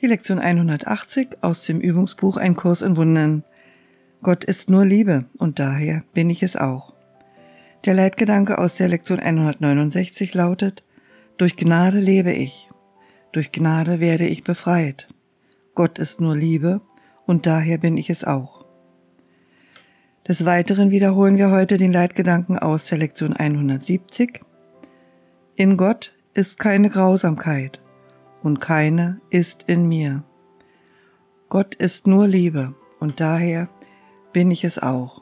Die Lektion 180 aus dem Übungsbuch Ein Kurs in Wundern. Gott ist nur Liebe und daher bin ich es auch. Der Leitgedanke aus der Lektion 169 lautet, durch Gnade lebe ich, durch Gnade werde ich befreit. Gott ist nur Liebe und daher bin ich es auch. Des Weiteren wiederholen wir heute den Leitgedanken aus der Lektion 170. In Gott ist keine Grausamkeit und keine ist in mir. Gott ist nur Liebe und daher bin ich es auch.